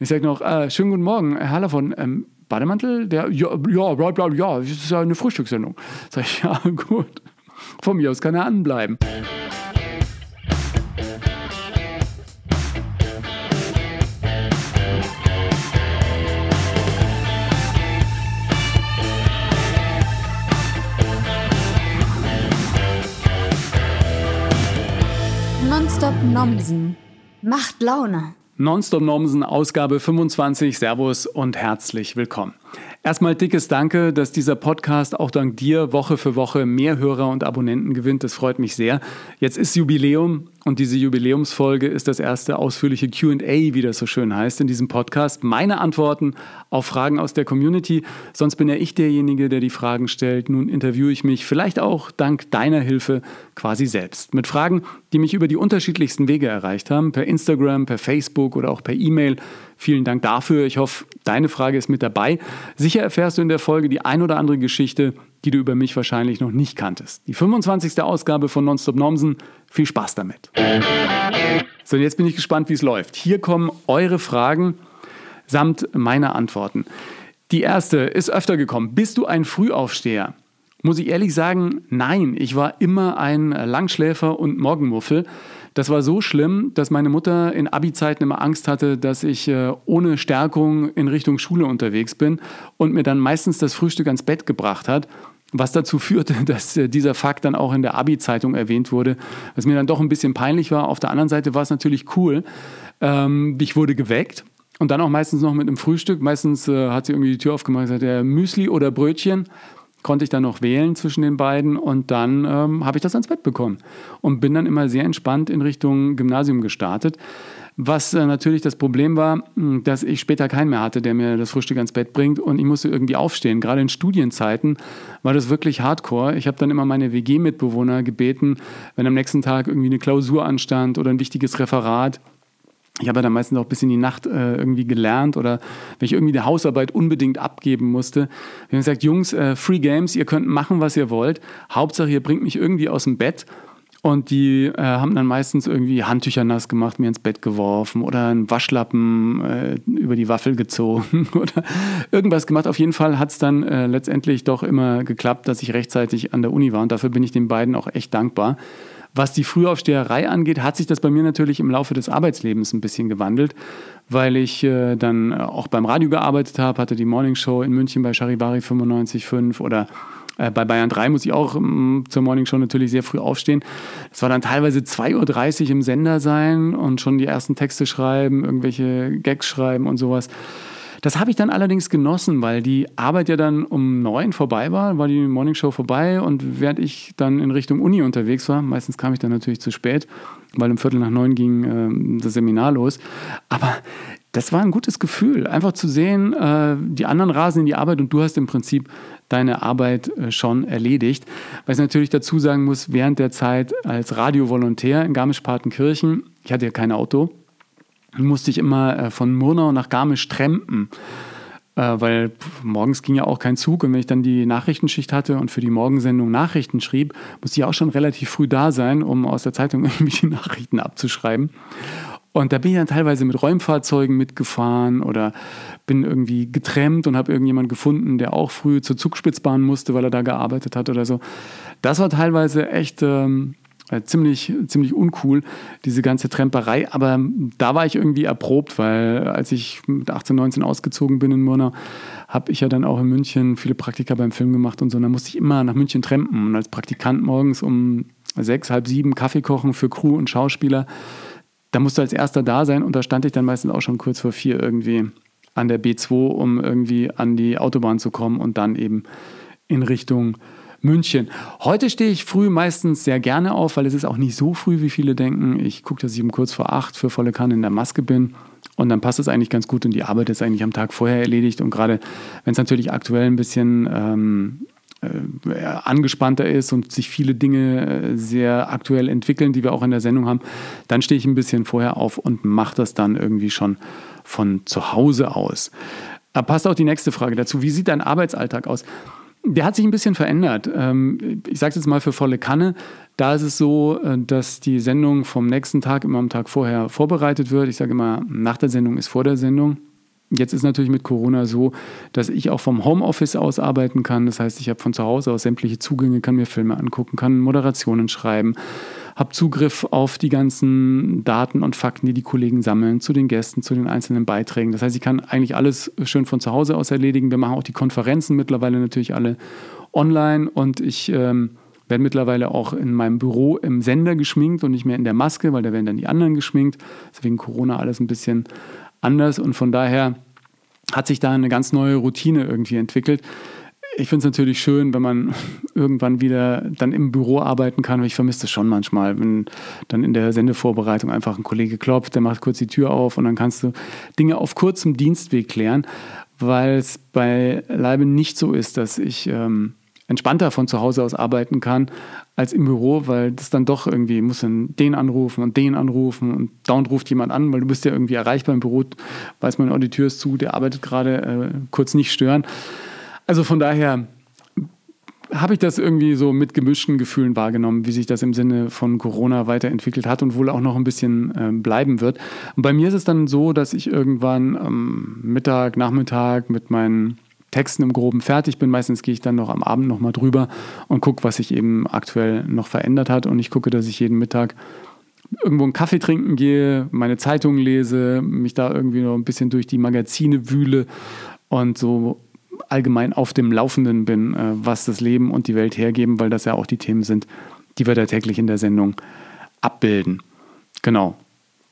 Ich sage noch, äh, schönen guten Morgen, Herr Lavon, ähm, Bademantel? Der, ja, ja, bla, bla, ja, das ist ja eine Frühstückssendung. Sag ich, ja, gut. Von mir aus kann er anbleiben. Nonstop Nomsen. Macht Laune. Nonstop Nomsen, Ausgabe 25. Servus und herzlich willkommen. Erstmal dickes Danke, dass dieser Podcast auch dank dir Woche für Woche mehr Hörer und Abonnenten gewinnt. Das freut mich sehr. Jetzt ist Jubiläum und diese Jubiläumsfolge ist das erste ausführliche QA, wie das so schön heißt, in diesem Podcast. Meine Antworten auf Fragen aus der Community. Sonst bin ja ich derjenige, der die Fragen stellt. Nun interviewe ich mich vielleicht auch dank deiner Hilfe quasi selbst. Mit Fragen, die mich über die unterschiedlichsten Wege erreicht haben. Per Instagram, per Facebook oder auch per E-Mail. Vielen Dank dafür. Ich hoffe, deine Frage ist mit dabei. Sicher erfährst du in der Folge die ein oder andere Geschichte, die du über mich wahrscheinlich noch nicht kanntest. Die 25. Ausgabe von Nonstop Nomsen. Viel Spaß damit. So, und jetzt bin ich gespannt, wie es läuft. Hier kommen eure Fragen samt meiner Antworten. Die erste ist öfter gekommen. Bist du ein Frühaufsteher? Muss ich ehrlich sagen, nein. Ich war immer ein Langschläfer und Morgenmuffel. Das war so schlimm, dass meine Mutter in Abi-Zeiten immer Angst hatte, dass ich äh, ohne Stärkung in Richtung Schule unterwegs bin und mir dann meistens das Frühstück ans Bett gebracht hat. Was dazu führte, dass äh, dieser Fakt dann auch in der Abi-Zeitung erwähnt wurde, was mir dann doch ein bisschen peinlich war. Auf der anderen Seite war es natürlich cool. Ähm, ich wurde geweckt und dann auch meistens noch mit einem Frühstück. Meistens äh, hat sie irgendwie die Tür aufgemacht und gesagt, ja, Müsli oder Brötchen konnte ich dann noch wählen zwischen den beiden und dann ähm, habe ich das ans Bett bekommen und bin dann immer sehr entspannt in Richtung Gymnasium gestartet. Was äh, natürlich das Problem war, hm, dass ich später keinen mehr hatte, der mir das Frühstück ans Bett bringt und ich musste irgendwie aufstehen. Gerade in Studienzeiten war das wirklich hardcore. Ich habe dann immer meine WG-Mitbewohner gebeten, wenn am nächsten Tag irgendwie eine Klausur anstand oder ein wichtiges Referat, ich habe ja dann meistens auch bis in die Nacht äh, irgendwie gelernt oder wenn ich irgendwie die Hausarbeit unbedingt abgeben musste. Wir haben gesagt, Jungs, äh, Free Games, ihr könnt machen, was ihr wollt. Hauptsache, ihr bringt mich irgendwie aus dem Bett. Und die äh, haben dann meistens irgendwie Handtücher nass gemacht, mir ins Bett geworfen oder einen Waschlappen äh, über die Waffel gezogen oder irgendwas gemacht. Auf jeden Fall hat es dann äh, letztendlich doch immer geklappt, dass ich rechtzeitig an der Uni war. Und dafür bin ich den beiden auch echt dankbar. Was die Frühaufsteherei angeht, hat sich das bei mir natürlich im Laufe des Arbeitslebens ein bisschen gewandelt, weil ich äh, dann auch beim Radio gearbeitet habe, hatte die Morning Show in München bei Charivari 95.5 oder äh, bei Bayern 3 muss ich auch ähm, zur Morning Show natürlich sehr früh aufstehen. Es war dann teilweise 2.30 Uhr im Sender sein und schon die ersten Texte schreiben, irgendwelche Gags schreiben und sowas. Das habe ich dann allerdings genossen, weil die Arbeit ja dann um neun vorbei war, war die Morningshow vorbei und während ich dann in Richtung Uni unterwegs war, meistens kam ich dann natürlich zu spät, weil um Viertel nach neun ging äh, das Seminar los. Aber das war ein gutes Gefühl, einfach zu sehen, äh, die anderen rasen in die Arbeit und du hast im Prinzip deine Arbeit äh, schon erledigt. Was ich natürlich dazu sagen muss, während der Zeit als Radiovolontär in Garmisch-Partenkirchen, ich hatte ja kein Auto, musste ich immer äh, von Murnau nach Garmisch trampen, äh, weil morgens ging ja auch kein Zug und wenn ich dann die Nachrichtenschicht hatte und für die Morgensendung Nachrichten schrieb, musste ich auch schon relativ früh da sein, um aus der Zeitung irgendwie die Nachrichten abzuschreiben. Und da bin ich dann teilweise mit Räumfahrzeugen mitgefahren oder bin irgendwie getrennt und habe irgendjemanden gefunden, der auch früh zur Zugspitzbahn musste, weil er da gearbeitet hat oder so. Das war teilweise echt ähm, äh, ziemlich, ziemlich uncool, diese ganze Tremperei. Aber da war ich irgendwie erprobt, weil als ich mit 18, 19 ausgezogen bin in Murnau, habe ich ja dann auch in München viele Praktika beim Film gemacht und so. Und dann musste ich immer nach München trampen und als Praktikant morgens um sechs, halb sieben Kaffee kochen für Crew und Schauspieler. Da musste als erster da sein und da stand ich dann meistens auch schon kurz vor vier irgendwie an der B2, um irgendwie an die Autobahn zu kommen und dann eben in Richtung München. Heute stehe ich früh meistens sehr gerne auf, weil es ist auch nicht so früh, wie viele denken. Ich gucke, dass ich um kurz vor acht für volle Kanne in der Maske bin. Und dann passt es eigentlich ganz gut und die Arbeit ist eigentlich am Tag vorher erledigt. Und gerade wenn es natürlich aktuell ein bisschen ähm, äh, angespannter ist und sich viele Dinge äh, sehr aktuell entwickeln, die wir auch in der Sendung haben, dann stehe ich ein bisschen vorher auf und mache das dann irgendwie schon von zu Hause aus. Da passt auch die nächste Frage dazu. Wie sieht dein Arbeitsalltag aus? Der hat sich ein bisschen verändert. Ähm, ich sage es jetzt mal für volle Kanne. Da ist es so, äh, dass die Sendung vom nächsten Tag immer am Tag vorher vorbereitet wird. Ich sage immer, nach der Sendung ist vor der Sendung. Jetzt ist natürlich mit Corona so, dass ich auch vom Homeoffice aus arbeiten kann. Das heißt, ich habe von zu Hause aus sämtliche Zugänge, kann mir Filme angucken, kann Moderationen schreiben, habe Zugriff auf die ganzen Daten und Fakten, die die Kollegen sammeln, zu den Gästen, zu den einzelnen Beiträgen. Das heißt, ich kann eigentlich alles schön von zu Hause aus erledigen. Wir machen auch die Konferenzen mittlerweile natürlich alle online und ich ähm, werde mittlerweile auch in meinem Büro im Sender geschminkt und nicht mehr in der Maske, weil da werden dann die anderen geschminkt. Deswegen Corona alles ein bisschen anders und von daher hat sich da eine ganz neue Routine irgendwie entwickelt. Ich finde es natürlich schön, wenn man irgendwann wieder dann im Büro arbeiten kann. Ich vermisse das schon manchmal, wenn dann in der Sendevorbereitung einfach ein Kollege klopft, der macht kurz die Tür auf und dann kannst du Dinge auf kurzem Dienstweg klären, weil es bei Leibe nicht so ist, dass ich ähm, entspannter von zu Hause aus arbeiten kann als im Büro, weil das dann doch irgendwie, muss dann den anrufen und den anrufen und dauernd ruft jemand an, weil du bist ja irgendwie erreichbar im Büro, weiß man, oh, die Tür ist zu, der arbeitet gerade, äh, kurz nicht stören. Also von daher habe ich das irgendwie so mit gemischten Gefühlen wahrgenommen, wie sich das im Sinne von Corona weiterentwickelt hat und wohl auch noch ein bisschen äh, bleiben wird. Und bei mir ist es dann so, dass ich irgendwann am Mittag, Nachmittag mit meinen Texten im Groben fertig bin. Meistens gehe ich dann noch am Abend nochmal drüber und gucke, was sich eben aktuell noch verändert hat. Und ich gucke, dass ich jeden Mittag irgendwo einen Kaffee trinken gehe, meine Zeitungen lese, mich da irgendwie noch ein bisschen durch die Magazine wühle und so allgemein auf dem Laufenden bin, äh, was das Leben und die Welt hergeben, weil das ja auch die Themen sind, die wir da täglich in der Sendung abbilden. Genau,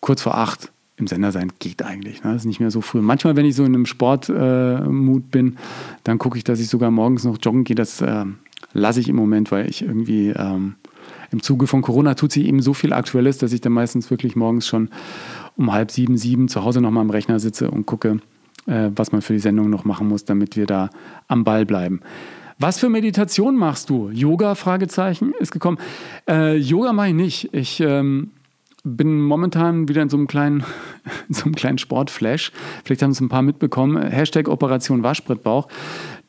kurz vor acht im Sender sein geht eigentlich. Ne? Das ist nicht mehr so früh. Manchmal, wenn ich so in einem Sportmut äh, bin, dann gucke ich, dass ich sogar morgens noch joggen gehe. Das äh, lasse ich im Moment, weil ich irgendwie ähm, im Zuge von Corona tut sich eben so viel Aktuelles, dass ich dann meistens wirklich morgens schon um halb sieben, sieben zu Hause nochmal am Rechner sitze und gucke, äh, was man für die Sendung noch machen muss, damit wir da am Ball bleiben. Was für Meditation machst du? Yoga? Fragezeichen ist gekommen. Äh, Yoga mache ich nicht. Ich ähm, bin momentan wieder in so einem kleinen, so einem kleinen Sportflash. Vielleicht haben es ein paar mitbekommen. Hashtag Operation Waschbrettbauch.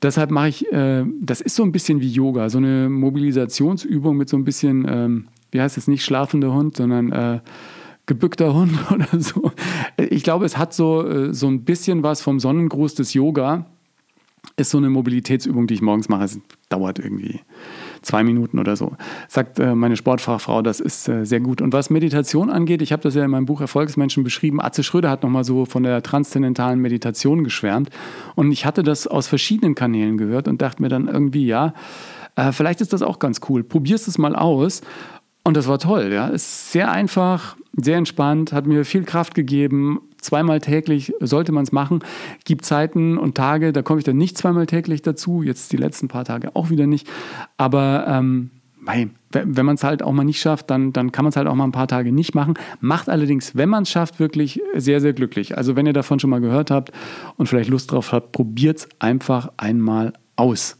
Deshalb mache ich, äh, das ist so ein bisschen wie Yoga, so eine Mobilisationsübung mit so ein bisschen, ähm, wie heißt es, nicht schlafender Hund, sondern äh, gebückter Hund oder so. Ich glaube, es hat so, äh, so ein bisschen was vom Sonnengruß des Yoga. Ist so eine Mobilitätsübung, die ich morgens mache. Es dauert irgendwie zwei Minuten oder so. Sagt äh, meine Sportfachfrau, das ist äh, sehr gut. Und was Meditation angeht, ich habe das ja in meinem Buch Erfolgsmenschen beschrieben, Atze Schröder hat nochmal so von der transzendentalen Meditation geschwärmt. Und ich hatte das aus verschiedenen Kanälen gehört und dachte mir dann irgendwie, ja, äh, vielleicht ist das auch ganz cool. Probierst es mal aus. Und das war toll, ja. Ist sehr einfach, sehr entspannt, hat mir viel Kraft gegeben. Zweimal täglich sollte man es machen. Gibt Zeiten und Tage, da komme ich dann nicht zweimal täglich dazu. Jetzt die letzten paar Tage auch wieder nicht. Aber ähm, wenn man es halt auch mal nicht schafft, dann, dann kann man es halt auch mal ein paar Tage nicht machen. Macht allerdings, wenn man es schafft, wirklich sehr, sehr glücklich. Also wenn ihr davon schon mal gehört habt und vielleicht Lust drauf habt, probiert es einfach einmal aus.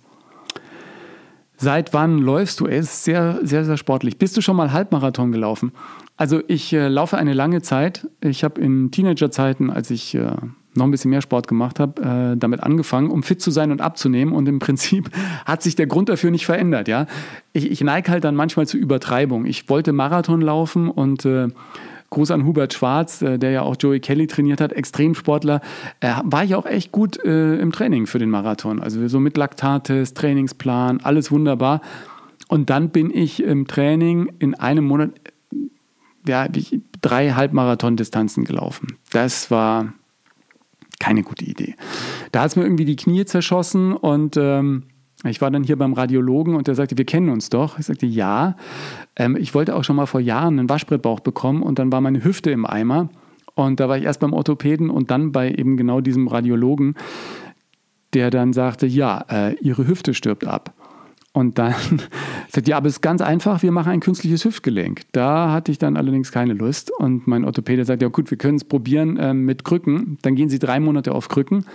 Seit wann läufst du? Es ist sehr, sehr, sehr sportlich. Bist du schon mal Halbmarathon gelaufen? Also ich äh, laufe eine lange Zeit. Ich habe in Teenagerzeiten, als ich äh, noch ein bisschen mehr Sport gemacht habe, äh, damit angefangen, um fit zu sein und abzunehmen. Und im Prinzip hat sich der Grund dafür nicht verändert. Ja? Ich, ich neige halt dann manchmal zu Übertreibung. Ich wollte Marathon laufen und äh, Gruß an Hubert Schwarz, äh, der ja auch Joey Kelly trainiert hat, Extremsportler, war ich auch echt gut äh, im Training für den Marathon. Also so mit Laktates, Trainingsplan, alles wunderbar. Und dann bin ich im Training in einem Monat ja, drei Halbmarathon-Distanzen gelaufen. Das war keine gute Idee. Da hat es mir irgendwie die Knie zerschossen und ähm, ich war dann hier beim Radiologen und der sagte, wir kennen uns doch. Ich sagte, ja. Ähm, ich wollte auch schon mal vor Jahren einen Waschbrettbauch bekommen und dann war meine Hüfte im Eimer. Und da war ich erst beim Orthopäden und dann bei eben genau diesem Radiologen, der dann sagte, ja, äh, Ihre Hüfte stirbt ab. Und dann sagte, ja, aber es ist ganz einfach, wir machen ein künstliches Hüftgelenk. Da hatte ich dann allerdings keine Lust. Und mein Orthopäde sagte, ja gut, wir können es probieren äh, mit Krücken. Dann gehen Sie drei Monate auf Krücken.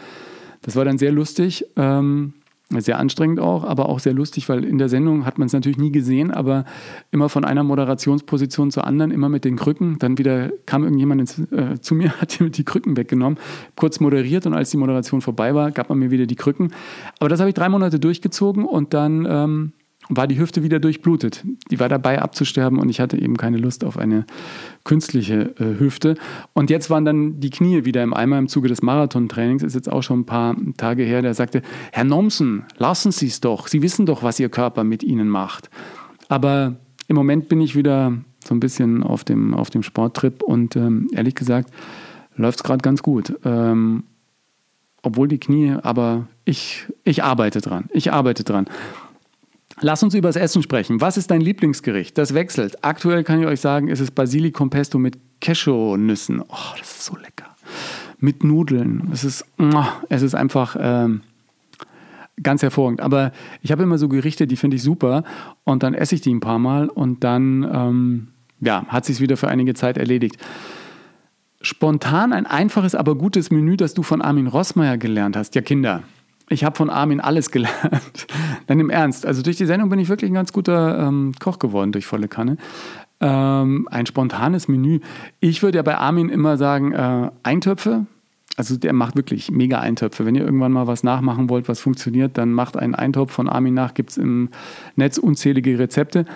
Das war dann sehr lustig. Ähm, sehr anstrengend auch, aber auch sehr lustig, weil in der Sendung hat man es natürlich nie gesehen, aber immer von einer Moderationsposition zur anderen, immer mit den Krücken. Dann wieder kam irgendjemand ins, äh, zu mir, hat mir die Krücken weggenommen, kurz moderiert und als die Moderation vorbei war, gab man mir wieder die Krücken. Aber das habe ich drei Monate durchgezogen und dann ähm, war die Hüfte wieder durchblutet. Die war dabei abzusterben und ich hatte eben keine Lust auf eine künstliche äh, Hüfte. Und jetzt waren dann die Knie wieder im Eimer im Zuge des Marathontrainings, ist jetzt auch schon ein paar Tage her, der sagte, Herr Nomsen, lassen Sie es doch, Sie wissen doch, was Ihr Körper mit Ihnen macht. Aber im Moment bin ich wieder so ein bisschen auf dem, auf dem Sporttrip und ähm, ehrlich gesagt läuft es gerade ganz gut. Ähm, obwohl die Knie, aber ich, ich arbeite dran. Ich arbeite dran. Lass uns über das Essen sprechen. Was ist dein Lieblingsgericht? Das wechselt. Aktuell kann ich euch sagen, ist es Basilikum Pesto mit Cashewnüssen. Oh, das ist so lecker. Mit Nudeln. Es ist, es ist einfach ähm, ganz hervorragend. Aber ich habe immer so Gerichte, die finde ich super. Und dann esse ich die ein paar Mal und dann ähm, ja, hat sich wieder für einige Zeit erledigt. Spontan ein einfaches, aber gutes Menü, das du von Armin Rossmeier gelernt hast. Ja, Kinder, ich habe von Armin alles gelernt. Dann im Ernst. Also durch die Sendung bin ich wirklich ein ganz guter ähm, Koch geworden durch volle Kanne. Ähm, ein spontanes Menü. Ich würde ja bei Armin immer sagen, äh, Eintöpfe. Also der macht wirklich mega Eintöpfe. Wenn ihr irgendwann mal was nachmachen wollt, was funktioniert, dann macht einen Eintopf von Armin nach. Gibt es im Netz unzählige Rezepte.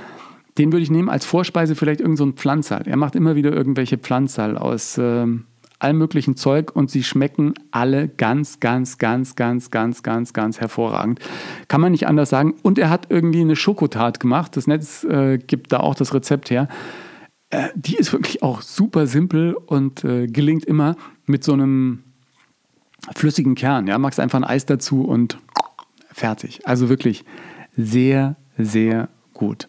Den würde ich nehmen als Vorspeise vielleicht irgendein so Pflanzal. Er macht immer wieder irgendwelche Pflanzal aus... Ähm, allem möglichen Zeug und sie schmecken alle ganz, ganz, ganz, ganz, ganz, ganz, ganz hervorragend. Kann man nicht anders sagen. Und er hat irgendwie eine Schokotat gemacht. Das Netz äh, gibt da auch das Rezept her. Äh, die ist wirklich auch super simpel und äh, gelingt immer mit so einem flüssigen Kern. Ja, machst einfach ein Eis dazu und fertig. Also wirklich sehr, sehr gut.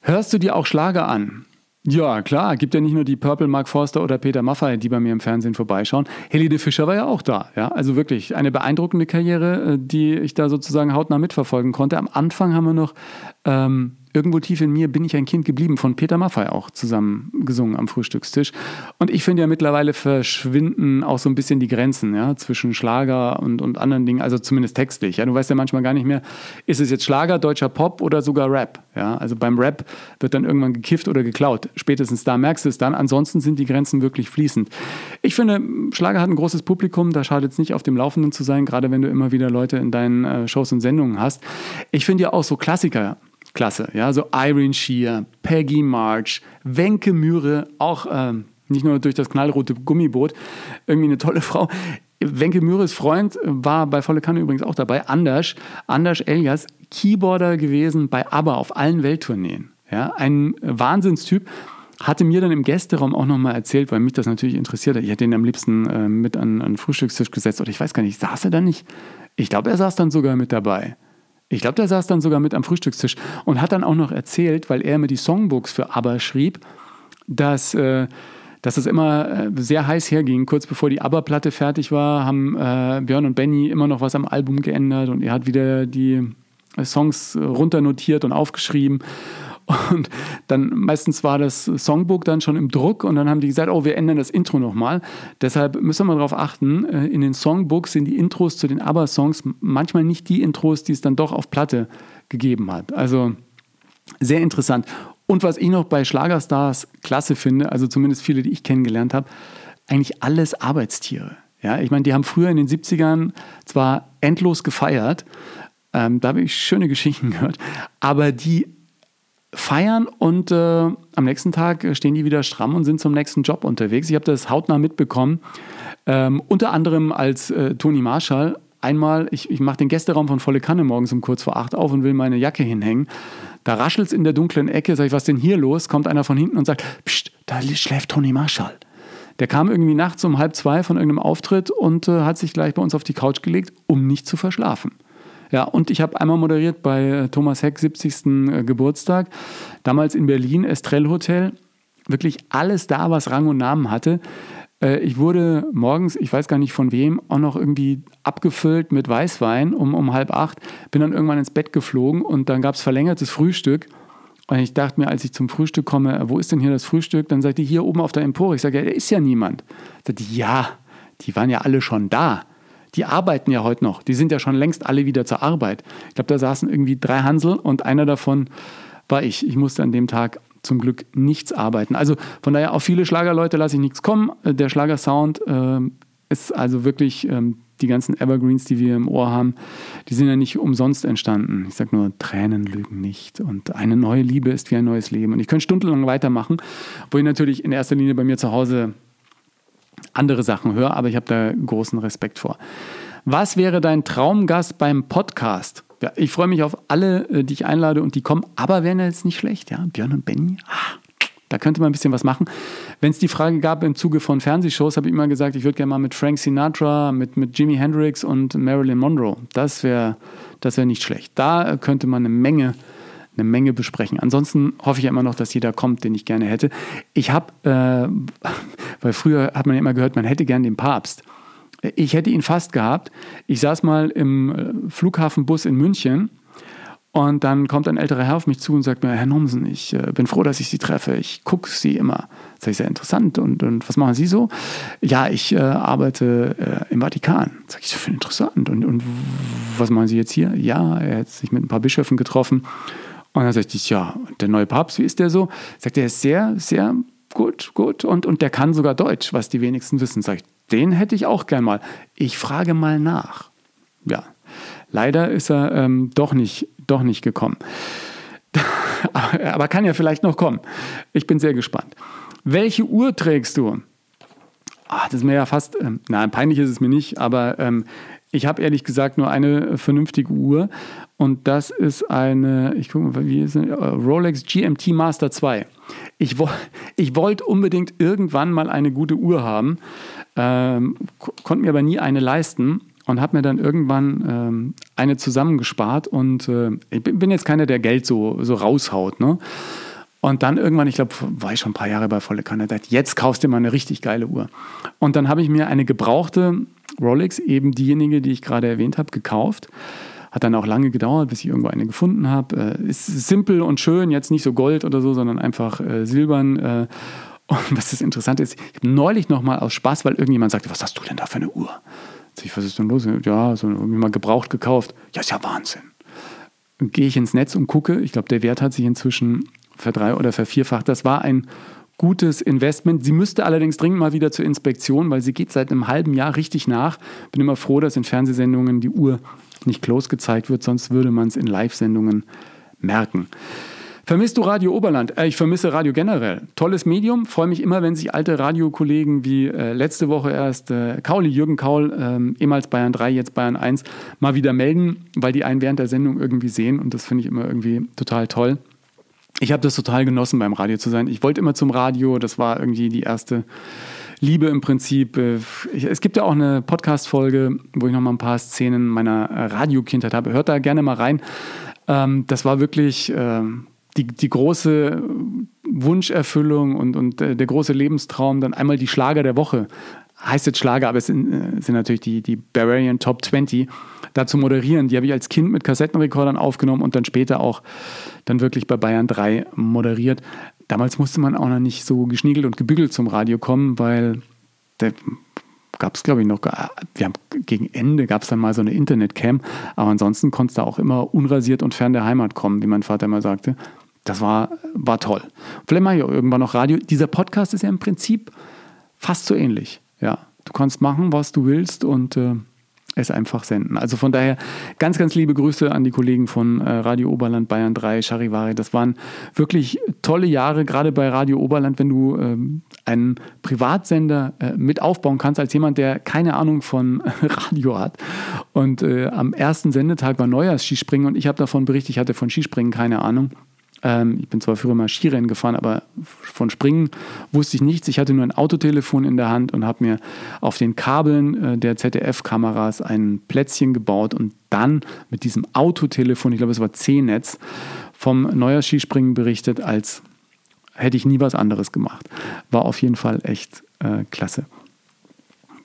Hörst du dir auch Schlager an? Ja, klar. Gibt ja nicht nur die Purple Mark Forster oder Peter Maffay, die bei mir im Fernsehen vorbeischauen. Helene Fischer war ja auch da. Ja, also wirklich eine beeindruckende Karriere, äh, die ich da sozusagen hautnah mitverfolgen konnte. Am Anfang haben wir noch ähm, Irgendwo tief in mir bin ich ein Kind geblieben, von Peter Maffay auch zusammen gesungen am Frühstückstisch. Und ich finde ja mittlerweile verschwinden auch so ein bisschen die Grenzen ja, zwischen Schlager und, und anderen Dingen, also zumindest textlich. Ja. Du weißt ja manchmal gar nicht mehr, ist es jetzt Schlager, deutscher Pop oder sogar Rap. Ja. Also beim Rap wird dann irgendwann gekifft oder geklaut. Spätestens da merkst du es dann. Ansonsten sind die Grenzen wirklich fließend. Ich finde, Schlager hat ein großes Publikum, da schadet es nicht, auf dem Laufenden zu sein, gerade wenn du immer wieder Leute in deinen äh, Shows und Sendungen hast. Ich finde ja auch so Klassiker klasse. Ja, so Irene Shear, Peggy March, Wenke Mühre, auch ähm, nicht nur durch das knallrote Gummiboot, irgendwie eine tolle Frau. Wenke Mühres Freund war bei Volle Kanne übrigens auch dabei, Anders, Anders Elias, Keyboarder gewesen bei ABBA auf allen Welttourneen. Ja, ein Wahnsinnstyp. Hatte mir dann im Gästeraum auch nochmal erzählt, weil mich das natürlich interessiert hat. Ich hätte ihn am liebsten äh, mit an, an den Frühstückstisch gesetzt. Oder ich weiß gar nicht, saß er da nicht? Ich glaube, er saß dann sogar mit dabei. Ich glaube, der saß dann sogar mit am Frühstückstisch und hat dann auch noch erzählt, weil er mir die Songbooks für ABBA schrieb, dass, äh, dass es immer äh, sehr heiß herging. Kurz bevor die ABBA-Platte fertig war, haben äh, Björn und Benny immer noch was am Album geändert und er hat wieder die Songs runternotiert und aufgeschrieben. Und dann meistens war das Songbook dann schon im Druck und dann haben die gesagt, oh, wir ändern das Intro nochmal. Deshalb müssen wir darauf achten, äh, in den Songbooks sind die Intros zu den ABBA-Songs manchmal nicht die Intros, die es dann doch auf Platte gegeben hat. Also sehr interessant. Und was ich noch bei Schlagerstars klasse finde, also zumindest viele, die ich kennengelernt habe, eigentlich alles Arbeitstiere. Ja, ich meine, die haben früher in den 70ern zwar endlos gefeiert, ähm, da habe ich schöne Geschichten gehört, aber die feiern und äh, am nächsten Tag stehen die wieder stramm und sind zum nächsten Job unterwegs. Ich habe das hautnah mitbekommen, ähm, unter anderem als äh, Toni Marshall. Einmal, ich, ich mache den Gästeraum von volle Kanne morgens um kurz vor acht auf und will meine Jacke hinhängen. Da raschelt es in der dunklen Ecke, sag ich, was denn hier los? Kommt einer von hinten und sagt, Psst, da schläft Toni Marshall. Der kam irgendwie nachts um halb zwei von irgendeinem Auftritt und äh, hat sich gleich bei uns auf die Couch gelegt, um nicht zu verschlafen. Ja, und ich habe einmal moderiert bei äh, Thomas Heck 70. Äh, Geburtstag, damals in Berlin, Estrell Hotel. Wirklich alles da, was Rang und Namen hatte. Äh, ich wurde morgens, ich weiß gar nicht von wem, auch noch irgendwie abgefüllt mit Weißwein um, um halb acht. Bin dann irgendwann ins Bett geflogen und dann gab es verlängertes Frühstück. Und ich dachte mir, als ich zum Frühstück komme, wo ist denn hier das Frühstück? Dann sagte die, hier oben auf der Empore. Ich sage, ja, da ist ja niemand. Sagte die, ja, die waren ja alle schon da die arbeiten ja heute noch. Die sind ja schon längst alle wieder zur Arbeit. Ich glaube, da saßen irgendwie drei Hansel und einer davon war ich. Ich musste an dem Tag zum Glück nichts arbeiten. Also von daher auf viele Schlagerleute lasse ich nichts kommen. Der Schlagersound äh, ist also wirklich ähm, die ganzen Evergreens, die wir im Ohr haben, die sind ja nicht umsonst entstanden. Ich sage nur, Tränen lügen nicht und eine neue Liebe ist wie ein neues Leben. Und ich könnte stundenlang weitermachen, wo ich natürlich in erster Linie bei mir zu Hause andere Sachen höre, aber ich habe da großen Respekt vor. Was wäre dein Traumgast beim Podcast? Ja, ich freue mich auf alle, äh, die ich einlade und die kommen, aber wären jetzt nicht schlecht, ja? Björn und Benny, ah, da könnte man ein bisschen was machen. Wenn es die Frage gab im Zuge von Fernsehshows, habe ich immer gesagt, ich würde gerne mal mit Frank Sinatra, mit, mit Jimi Hendrix und Marilyn Monroe. Das wäre das wär nicht schlecht. Da könnte man eine Menge, eine Menge besprechen. Ansonsten hoffe ich ja immer noch, dass jeder kommt, den ich gerne hätte. Ich habe, äh, weil früher hat man ja immer gehört, man hätte gern den Papst. Ich hätte ihn fast gehabt. Ich saß mal im äh, Flughafenbus in München und dann kommt ein älterer Herr auf mich zu und sagt mir, Herr Nomsen, ich äh, bin froh, dass ich Sie treffe. Ich gucke Sie immer. Das ist sehr interessant. Und, und was machen Sie so? Ja, ich äh, arbeite äh, im Vatikan. Sag ich, so interessant. Und, und was machen Sie jetzt hier? Ja, er hat sich mit ein paar Bischöfen getroffen. Und dann sagte ich, ja, der neue Papst, wie ist der so? Sagt er, ist sehr, sehr gut, gut. Und, und der kann sogar Deutsch, was die wenigsten wissen. Sag ich, den hätte ich auch gern mal. Ich frage mal nach. Ja, leider ist er ähm, doch nicht doch nicht gekommen. Aber kann ja vielleicht noch kommen. Ich bin sehr gespannt. Welche Uhr trägst du? Ach, das ist mir ja fast, ähm, nein, peinlich ist es mir nicht, aber ähm, ich habe ehrlich gesagt nur eine vernünftige Uhr und das ist eine, ich gucke mal, wie ist es, Rolex GMT Master 2. Ich, ich wollte unbedingt irgendwann mal eine gute Uhr haben, ähm, konnte mir aber nie eine leisten und habe mir dann irgendwann ähm, eine zusammengespart und äh, ich bin jetzt keiner, der Geld so, so raushaut. Ne? Und dann irgendwann, ich glaube, war ich schon ein paar Jahre bei Volle Kanne, jetzt kaufst du mal eine richtig geile Uhr. Und dann habe ich mir eine gebrauchte Rolex, eben diejenige, die ich gerade erwähnt habe, gekauft. Hat dann auch lange gedauert, bis ich irgendwo eine gefunden habe. Äh, ist simpel und schön, jetzt nicht so Gold oder so, sondern einfach äh, silbern. Äh, und was das Interessante ist, ich habe neulich nochmal aus Spaß, weil irgendjemand sagte, was hast du denn da für eine Uhr? Ich, was ist denn los? Ja, so irgendwie mal gebraucht gekauft. Ja, ist ja Wahnsinn. Gehe ich ins Netz und gucke, ich glaube, der Wert hat sich inzwischen verdrei- oder vervierfacht. Das war ein gutes Investment. Sie müsste allerdings dringend mal wieder zur Inspektion, weil sie geht seit einem halben Jahr richtig nach. Bin immer froh, dass in Fernsehsendungen die Uhr nicht close gezeigt wird, sonst würde man es in Live-Sendungen merken. Vermisst du Radio Oberland? Äh, ich vermisse Radio generell. Tolles Medium. Freue mich immer, wenn sich alte Radiokollegen wie äh, letzte Woche erst äh, Kauli, Jürgen Kaul, äh, ehemals Bayern 3, jetzt Bayern 1, mal wieder melden, weil die einen während der Sendung irgendwie sehen und das finde ich immer irgendwie total toll. Ich habe das total genossen, beim Radio zu sein. Ich wollte immer zum Radio. Das war irgendwie die erste Liebe im Prinzip. Äh, es gibt ja auch eine Podcast-Folge, wo ich noch mal ein paar Szenen meiner äh, Radiokindheit habe. Hört da gerne mal rein. Ähm, das war wirklich ähm, die, die große Wunscherfüllung und, und äh, der große Lebenstraum, dann einmal die Schlager der Woche. Heißt jetzt Schlager, aber es sind, sind natürlich die, die Bavarian Top 20. Da zu moderieren, die habe ich als Kind mit Kassettenrekordern aufgenommen und dann später auch dann wirklich bei Bayern 3 moderiert. Damals musste man auch noch nicht so geschniegelt und gebügelt zum Radio kommen, weil der gab es, glaube ich, noch, wir haben, gegen Ende gab es dann mal so eine Internetcam, aber ansonsten konntest du auch immer unrasiert und fern der Heimat kommen, wie mein Vater immer sagte. Das war, war toll. Vielleicht mache ich auch irgendwann noch Radio. Dieser Podcast ist ja im Prinzip fast so ähnlich. Ja, du kannst machen, was du willst und äh, es einfach senden. Also von daher ganz, ganz liebe Grüße an die Kollegen von äh, Radio Oberland Bayern 3, Charivari. Das waren wirklich tolle Jahre, gerade bei Radio Oberland, wenn du ähm, einen Privatsender äh, mit aufbauen kannst, als jemand, der keine Ahnung von Radio hat. Und äh, am ersten Sendetag war Neujahrs-Skispringen und ich habe davon berichtet, ich hatte von Skispringen keine Ahnung. Ähm, ich bin zwar früher mal Skirennen gefahren, aber von Springen wusste ich nichts. Ich hatte nur ein Autotelefon in der Hand und habe mir auf den Kabeln äh, der ZDF-Kameras ein Plätzchen gebaut und dann mit diesem Autotelefon, ich glaube es war C-Netz, vom Neuer Skispringen berichtet, als hätte ich nie was anderes gemacht. War auf jeden Fall echt äh, klasse.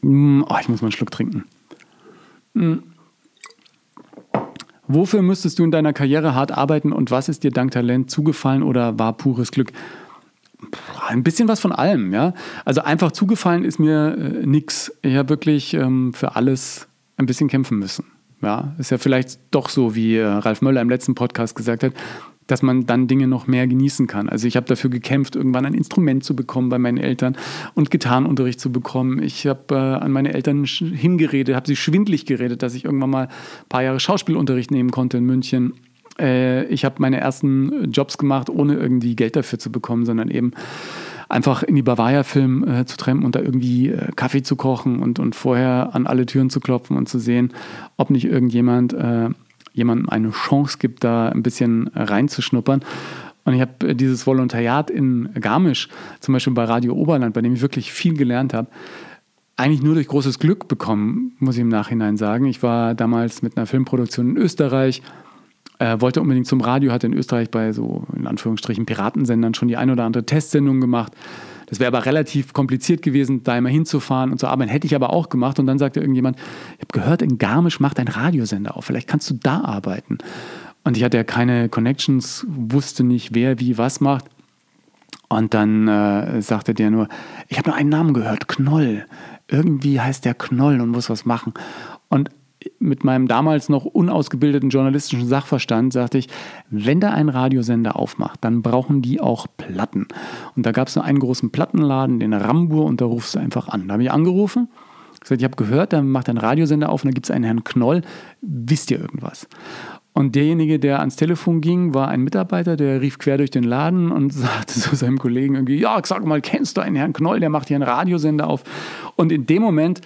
Mm, oh, ich muss mal einen Schluck trinken. Mm. Wofür müsstest du in deiner Karriere hart arbeiten und was ist dir dank Talent zugefallen oder war pures Glück? Ein bisschen was von allem, ja. Also einfach zugefallen ist mir äh, nichts. Ich habe wirklich ähm, für alles ein bisschen kämpfen müssen. Ja, ist ja vielleicht doch so, wie äh, Ralf Möller im letzten Podcast gesagt hat. Dass man dann Dinge noch mehr genießen kann. Also ich habe dafür gekämpft, irgendwann ein Instrument zu bekommen bei meinen Eltern und Gitarrenunterricht zu bekommen. Ich habe äh, an meine Eltern hingeredet, habe sie schwindlig geredet, dass ich irgendwann mal ein paar Jahre Schauspielunterricht nehmen konnte in München. Äh, ich habe meine ersten Jobs gemacht, ohne irgendwie Geld dafür zu bekommen, sondern eben einfach in die Bavaria-Film äh, zu trampen und da irgendwie äh, Kaffee zu kochen und, und vorher an alle Türen zu klopfen und zu sehen, ob nicht irgendjemand äh, jemandem eine Chance gibt, da ein bisschen reinzuschnuppern. Und ich habe dieses Volontariat in Garmisch, zum Beispiel bei Radio Oberland, bei dem ich wirklich viel gelernt habe, eigentlich nur durch großes Glück bekommen, muss ich im Nachhinein sagen. Ich war damals mit einer Filmproduktion in Österreich, äh, wollte unbedingt zum Radio, hatte in Österreich bei so in Anführungsstrichen Piratensendern schon die ein oder andere Testsendung gemacht. Das wäre aber relativ kompliziert gewesen, da immer hinzufahren und zu arbeiten. Hätte ich aber auch gemacht. Und dann sagte irgendjemand, ich habe gehört, in Garmisch macht ein Radiosender auf. Vielleicht kannst du da arbeiten. Und ich hatte ja keine Connections, wusste nicht, wer wie was macht. Und dann äh, sagte der nur, ich habe nur einen Namen gehört, Knoll. Irgendwie heißt der Knoll und muss was machen. Und mit meinem damals noch unausgebildeten journalistischen Sachverstand sagte ich, wenn da ein Radiosender aufmacht, dann brauchen die auch Platten. Und da gab es einen großen Plattenladen, den Rambur, und da rufst du einfach an. Da habe ich angerufen, gesagt, ich habe gehört, da macht ein Radiosender auf und da gibt es einen Herrn Knoll. Wisst ihr irgendwas? Und derjenige, der ans Telefon ging, war ein Mitarbeiter, der rief quer durch den Laden und sagte zu seinem Kollegen irgendwie, ja, sag mal, kennst du einen Herrn Knoll, der macht hier einen Radiosender auf. Und in dem Moment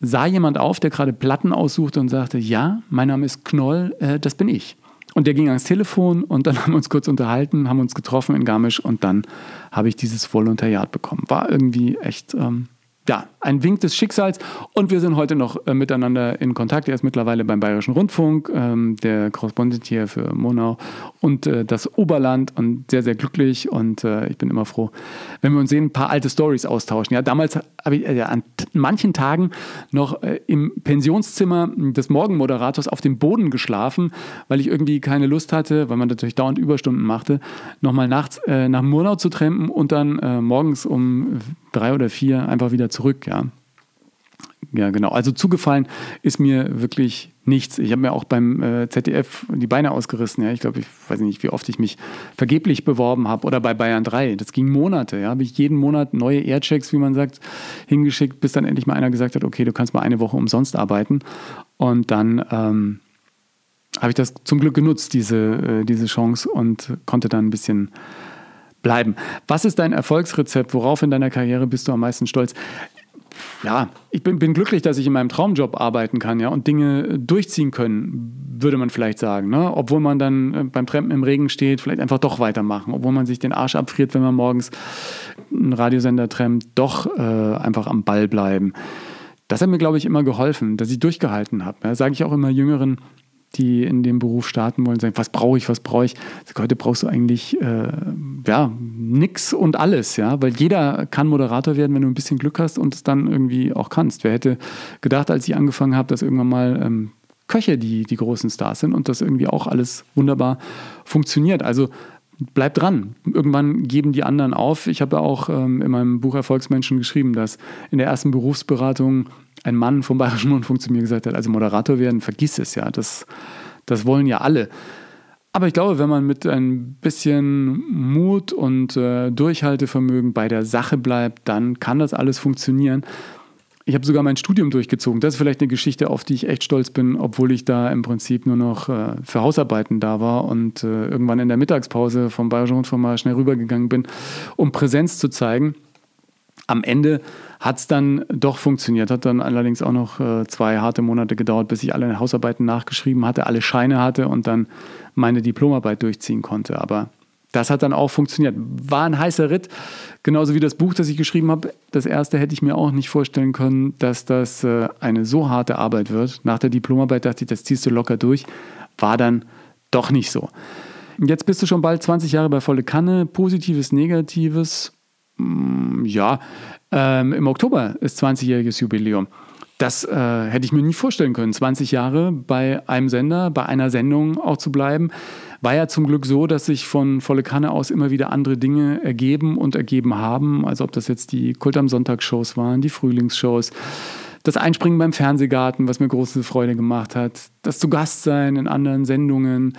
sah jemand auf, der gerade Platten aussuchte und sagte, ja, mein Name ist Knoll, äh, das bin ich. Und der ging ans Telefon und dann haben wir uns kurz unterhalten, haben uns getroffen in Garmisch und dann habe ich dieses Volontariat bekommen. War irgendwie echt ähm, ja, ein Wink des Schicksals. Und wir sind heute noch äh, miteinander in Kontakt. Er ist mittlerweile beim Bayerischen Rundfunk, ähm, der Korrespondent hier für Monau und äh, das Oberland und sehr, sehr glücklich. Und äh, ich bin immer froh, wenn wir uns sehen, ein paar alte Stories austauschen. Ja, damals habe ich äh, an manchen Tagen noch äh, im Pensionszimmer des Morgenmoderators auf dem Boden geschlafen, weil ich irgendwie keine Lust hatte, weil man natürlich dauernd Überstunden machte, nochmal nachts äh, nach Murnau zu trampen und dann morgens um drei oder vier einfach wieder zurück, ja. Ja, genau. Also zugefallen ist mir wirklich nichts. Ich habe mir auch beim äh, ZDF die Beine ausgerissen. Ja. Ich glaube, ich weiß nicht, wie oft ich mich vergeblich beworben habe. Oder bei Bayern 3. Das ging Monate. Ja. Habe ich jeden Monat neue Airchecks, wie man sagt, hingeschickt, bis dann endlich mal einer gesagt hat, okay, du kannst mal eine Woche umsonst arbeiten. Und dann ähm, habe ich das zum Glück genutzt, diese, äh, diese Chance, und konnte dann ein bisschen bleiben. Was ist dein Erfolgsrezept? Worauf in deiner Karriere bist du am meisten stolz? Ja, ich bin, bin glücklich, dass ich in meinem Traumjob arbeiten kann ja, und Dinge durchziehen können, würde man vielleicht sagen. Ne? Obwohl man dann äh, beim Trampen im Regen steht, vielleicht einfach doch weitermachen. Obwohl man sich den Arsch abfriert, wenn man morgens einen Radiosender trampt, doch äh, einfach am Ball bleiben. Das hat mir, glaube ich, immer geholfen, dass ich durchgehalten habe. Ja, Sage ich auch immer jüngeren die in dem Beruf starten wollen, sagen, was brauche ich, was brauche ich? Heute brauchst du eigentlich äh, ja, nix und alles, ja, weil jeder kann Moderator werden, wenn du ein bisschen Glück hast und es dann irgendwie auch kannst. Wer hätte gedacht, als ich angefangen habe, dass irgendwann mal ähm, Köche die, die großen Stars sind und das irgendwie auch alles wunderbar funktioniert. Also bleib dran. Irgendwann geben die anderen auf. Ich habe auch ähm, in meinem Buch Erfolgsmenschen geschrieben, dass in der ersten Berufsberatung ein Mann vom Bayerischen Rundfunk zu mir gesagt hat, also Moderator werden, vergiss es ja, das, das wollen ja alle. Aber ich glaube, wenn man mit ein bisschen Mut und äh, Durchhaltevermögen bei der Sache bleibt, dann kann das alles funktionieren. Ich habe sogar mein Studium durchgezogen. Das ist vielleicht eine Geschichte, auf die ich echt stolz bin, obwohl ich da im Prinzip nur noch äh, für Hausarbeiten da war und äh, irgendwann in der Mittagspause vom Bayerischen Rundfunk mal schnell rübergegangen bin, um Präsenz zu zeigen. Am Ende hat es dann doch funktioniert. Hat dann allerdings auch noch äh, zwei harte Monate gedauert, bis ich alle Hausarbeiten nachgeschrieben hatte, alle Scheine hatte und dann meine Diplomarbeit durchziehen konnte. Aber das hat dann auch funktioniert. War ein heißer Ritt, genauso wie das Buch, das ich geschrieben habe. Das erste hätte ich mir auch nicht vorstellen können, dass das äh, eine so harte Arbeit wird. Nach der Diplomarbeit dachte ich, das ziehst du locker durch. War dann doch nicht so. Jetzt bist du schon bald 20 Jahre bei Volle Kanne. Positives, Negatives. Mm, ja, ähm, Im Oktober ist 20-jähriges Jubiläum. Das äh, hätte ich mir nie vorstellen können, 20 Jahre bei einem Sender, bei einer Sendung auch zu bleiben. War ja zum Glück so, dass sich von volle Kanne aus immer wieder andere Dinge ergeben und ergeben haben. Also ob das jetzt die Kult am Sonntag-Shows waren, die Frühlingsshows, das Einspringen beim Fernsehgarten, was mir große Freude gemacht hat, das zu Gast sein in anderen Sendungen,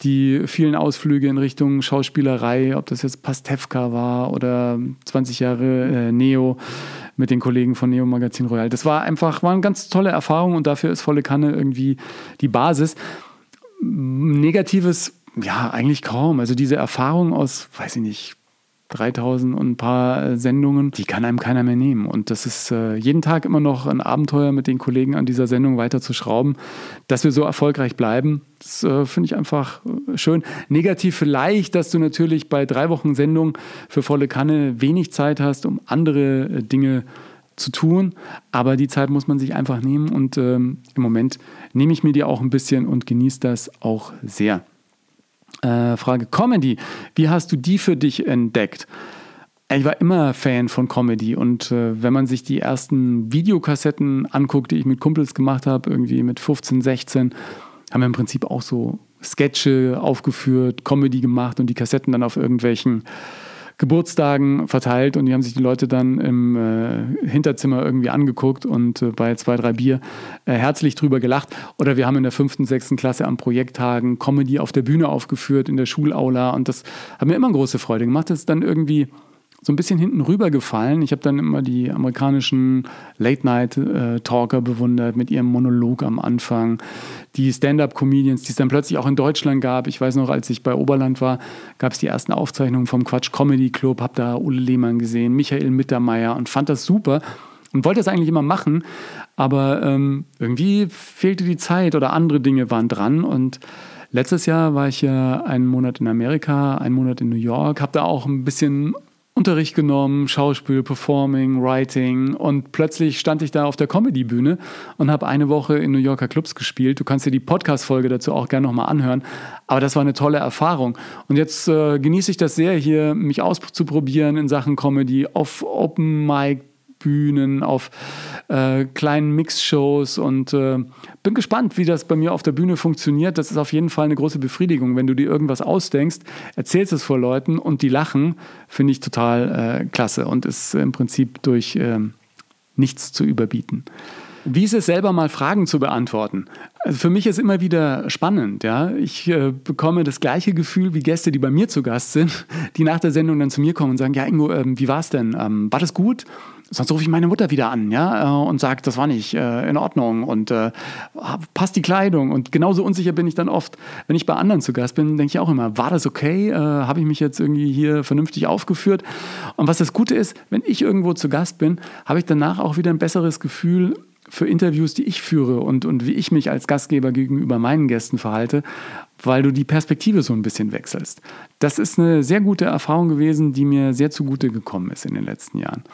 die vielen Ausflüge in Richtung Schauspielerei, ob das jetzt Pastewka war oder 20 Jahre äh, Neo mit den Kollegen von Neo Magazin Royal. Das war einfach, war eine ganz tolle Erfahrung und dafür ist volle Kanne irgendwie die Basis. Negatives, ja, eigentlich kaum. Also diese Erfahrung aus, weiß ich nicht, 3000 und ein paar äh, Sendungen, die kann einem keiner mehr nehmen. Und das ist äh, jeden Tag immer noch ein Abenteuer mit den Kollegen an dieser Sendung weiter zu schrauben, dass wir so erfolgreich bleiben. Das äh, finde ich einfach äh, schön. Negativ vielleicht, dass du natürlich bei drei Wochen Sendung für volle Kanne wenig Zeit hast, um andere äh, Dinge zu tun. Aber die Zeit muss man sich einfach nehmen. Und ähm, im Moment nehme ich mir die auch ein bisschen und genieße das auch sehr. Äh, Frage Comedy. Wie hast du die für dich entdeckt? Ich war immer Fan von Comedy und äh, wenn man sich die ersten Videokassetten anguckt, die ich mit Kumpels gemacht habe, irgendwie mit 15, 16, haben wir im Prinzip auch so Sketche aufgeführt, Comedy gemacht und die Kassetten dann auf irgendwelchen Geburtstagen verteilt und die haben sich die Leute dann im äh, Hinterzimmer irgendwie angeguckt und äh, bei zwei, drei Bier äh, herzlich drüber gelacht. Oder wir haben in der fünften, sechsten Klasse am Projekttagen Comedy auf der Bühne aufgeführt, in der Schulaula und das hat mir immer große Freude gemacht. Das ist dann irgendwie so ein bisschen hinten rüber gefallen. Ich habe dann immer die amerikanischen Late-Night-Talker bewundert mit ihrem Monolog am Anfang. Die Stand-up-Comedians, die es dann plötzlich auch in Deutschland gab. Ich weiß noch, als ich bei Oberland war, gab es die ersten Aufzeichnungen vom Quatsch Comedy Club. Habe da Ulle Lehmann gesehen, Michael Mittermeier und fand das super und wollte das eigentlich immer machen. Aber ähm, irgendwie fehlte die Zeit oder andere Dinge waren dran und Letztes Jahr war ich ja einen Monat in Amerika, einen Monat in New York, habe da auch ein bisschen Unterricht genommen, Schauspiel, Performing, Writing und plötzlich stand ich da auf der Comedy-Bühne und habe eine Woche in New Yorker Clubs gespielt. Du kannst dir die Podcast-Folge dazu auch gerne nochmal anhören. Aber das war eine tolle Erfahrung. Und jetzt äh, genieße ich das sehr, hier mich auszuprobieren in Sachen Comedy auf Open Mic Bühnen, auf äh, kleinen Mixshows und äh, bin gespannt, wie das bei mir auf der Bühne funktioniert. Das ist auf jeden Fall eine große Befriedigung, wenn du dir irgendwas ausdenkst, erzählst es vor Leuten und die lachen, finde ich total äh, klasse und ist im Prinzip durch ähm, nichts zu überbieten. Wie ist es selber mal Fragen zu beantworten? Also für mich ist immer wieder spannend. Ja? Ich äh, bekomme das gleiche Gefühl wie Gäste, die bei mir zu Gast sind, die nach der Sendung dann zu mir kommen und sagen, ja Ingo, ähm, wie war es denn? Ähm, war das gut? Sonst rufe ich meine Mutter wieder an, ja, äh, und sage, das war nicht äh, in Ordnung und äh, passt die Kleidung. Und genauso unsicher bin ich dann oft, wenn ich bei anderen zu Gast bin, denke ich auch immer, war das okay? Äh, Habe ich mich jetzt irgendwie hier vernünftig aufgeführt? Und was das Gute ist, wenn ich irgendwo zu Gast bin, habe ich danach auch wieder ein besseres Gefühl für Interviews, die ich führe und, und wie ich mich als Gastgeber gegenüber meinen Gästen verhalte, weil du die Perspektive so ein bisschen wechselst. Das ist eine sehr gute Erfahrung gewesen, die mir sehr zugute gekommen ist in den letzten Jahren.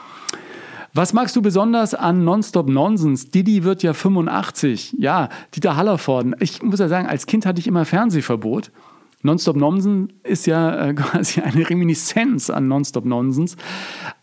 Was magst du besonders an Nonstop Nonsense? Didi wird ja 85. Ja, Dieter Hallervorden. Ich muss ja sagen, als Kind hatte ich immer Fernsehverbot. Nonstop Nonsense ist ja äh, quasi eine Reminiszenz an Nonstop Nonsense.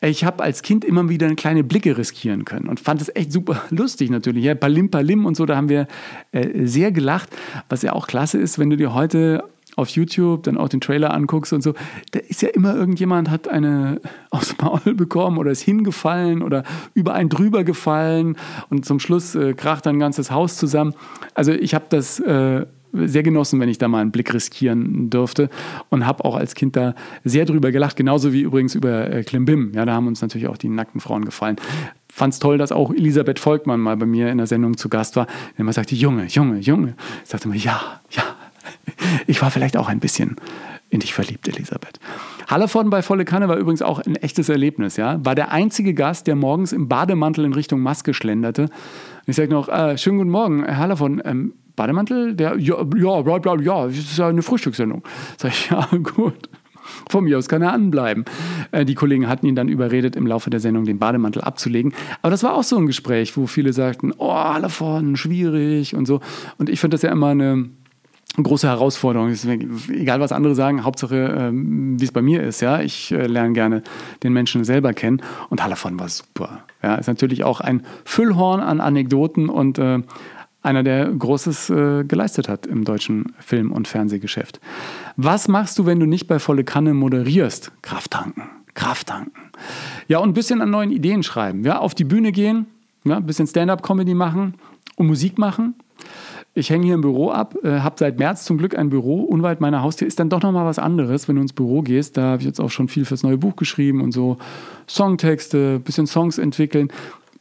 Ich habe als Kind immer wieder eine kleine Blicke riskieren können und fand es echt super lustig natürlich. Ja, Balim Balim und so, da haben wir äh, sehr gelacht. Was ja auch klasse ist, wenn du dir heute auf YouTube dann auch den Trailer anguckst und so, da ist ja immer irgendjemand hat eine aufs Maul bekommen oder ist hingefallen oder über einen drüber gefallen und zum Schluss äh, kracht ein ganzes Haus zusammen. Also ich habe das äh, sehr genossen, wenn ich da mal einen Blick riskieren durfte und habe auch als Kind da sehr drüber gelacht, genauso wie übrigens über äh, Klimbim. Ja, da haben uns natürlich auch die nackten Frauen gefallen. Fand es toll, dass auch Elisabeth Volkmann mal bei mir in der Sendung zu Gast war. Wenn man sagte, Junge, Junge, Junge, ich sagte immer, ja, ja, ich war vielleicht auch ein bisschen in dich verliebt, Elisabeth. Hallervorden bei Volle Kanne war übrigens auch ein echtes Erlebnis. Ja? War der einzige Gast, der morgens im Bademantel in Richtung Maske schlenderte. Und ich sage noch, äh, schönen guten Morgen, Herr Hallervorden, ähm, Bademantel? Der, ja, ja, bla, bla, ja, das ist ja eine Frühstückssendung. Sag ich, ja, gut. Von mir aus kann er anbleiben. Äh, die Kollegen hatten ihn dann überredet, im Laufe der Sendung den Bademantel abzulegen. Aber das war auch so ein Gespräch, wo viele sagten, oh, Hallervorden, schwierig und so. Und ich finde das ja immer eine große Herausforderung. Egal, was andere sagen, Hauptsache, ähm, wie es bei mir ist. Ja, ich äh, lerne gerne den Menschen selber kennen und Hallervon war super. Ja, ist natürlich auch ein Füllhorn an Anekdoten und äh, einer, der Großes äh, geleistet hat im deutschen Film- und Fernsehgeschäft. Was machst du, wenn du nicht bei volle Kanne moderierst? Kraft tanken, Kraft tanken. Ja, und ein bisschen an neuen Ideen schreiben. Ja, auf die Bühne gehen, ja, ein bisschen Stand-up-Comedy machen und Musik machen Ich hänge hier im Büro ab, äh, habe seit März zum Glück ein Büro unweit meiner Haustür. Ist dann doch nochmal was anderes, wenn du ins Büro gehst. Da habe ich jetzt auch schon viel fürs neue Buch geschrieben und so Songtexte, bisschen Songs entwickeln.